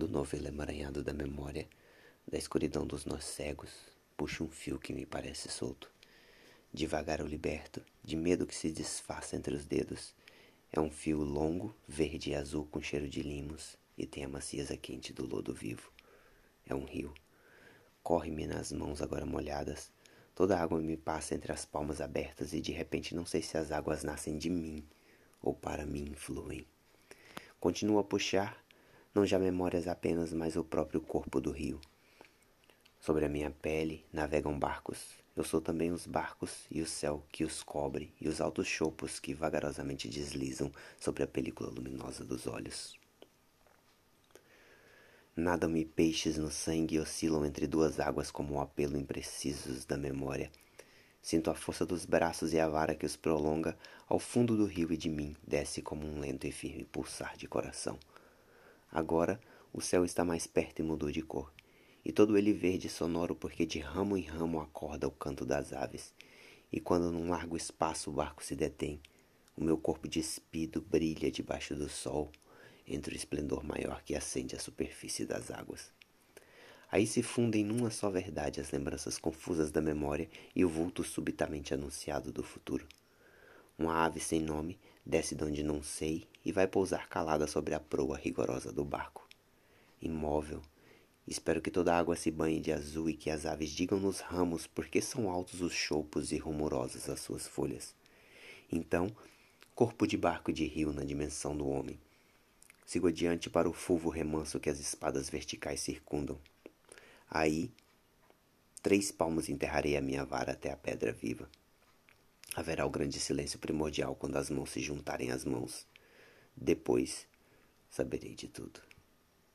do novelo emaranhado da memória, da escuridão dos nós cegos, puxo um fio que me parece solto. Devagar eu liberto, de medo que se desfaça entre os dedos. É um fio longo, verde e azul com cheiro de limos e tem a macieza quente do lodo vivo. É um rio. Corre-me nas mãos agora molhadas. Toda a água me passa entre as palmas abertas e de repente não sei se as águas nascem de mim ou para mim fluem. Continuo a puxar não já memórias apenas, mas o próprio corpo do rio. Sobre a minha pele navegam barcos. Eu sou também os barcos e o céu que os cobre e os altos chopos que vagarosamente deslizam sobre a película luminosa dos olhos. Nadam-me peixes no sangue e oscilam entre duas águas como o apelo imprecisos da memória. Sinto a força dos braços e a vara que os prolonga ao fundo do rio e de mim desce como um lento e firme pulsar de coração. Agora o céu está mais perto e mudou de cor, e todo ele verde e sonoro porque de ramo em ramo acorda o canto das aves. E quando num largo espaço o barco se detém, o meu corpo despido brilha debaixo do sol, entre o esplendor maior que acende a superfície das águas. Aí se fundem numa só verdade as lembranças confusas da memória e o vulto subitamente anunciado do futuro. Uma ave sem nome desce de onde não sei e vai pousar calada sobre a proa rigorosa do barco. Imóvel, espero que toda a água se banhe de azul e que as aves digam nos ramos por que são altos os choupos e rumorosas as suas folhas. Então, corpo de barco de rio na dimensão do homem. Sigo adiante para o fulvo remanso que as espadas verticais circundam. Aí, três palmos enterrarei a minha vara até a pedra viva. Haverá o grande silêncio primordial quando as mãos se juntarem às mãos. Depois saberei de tudo.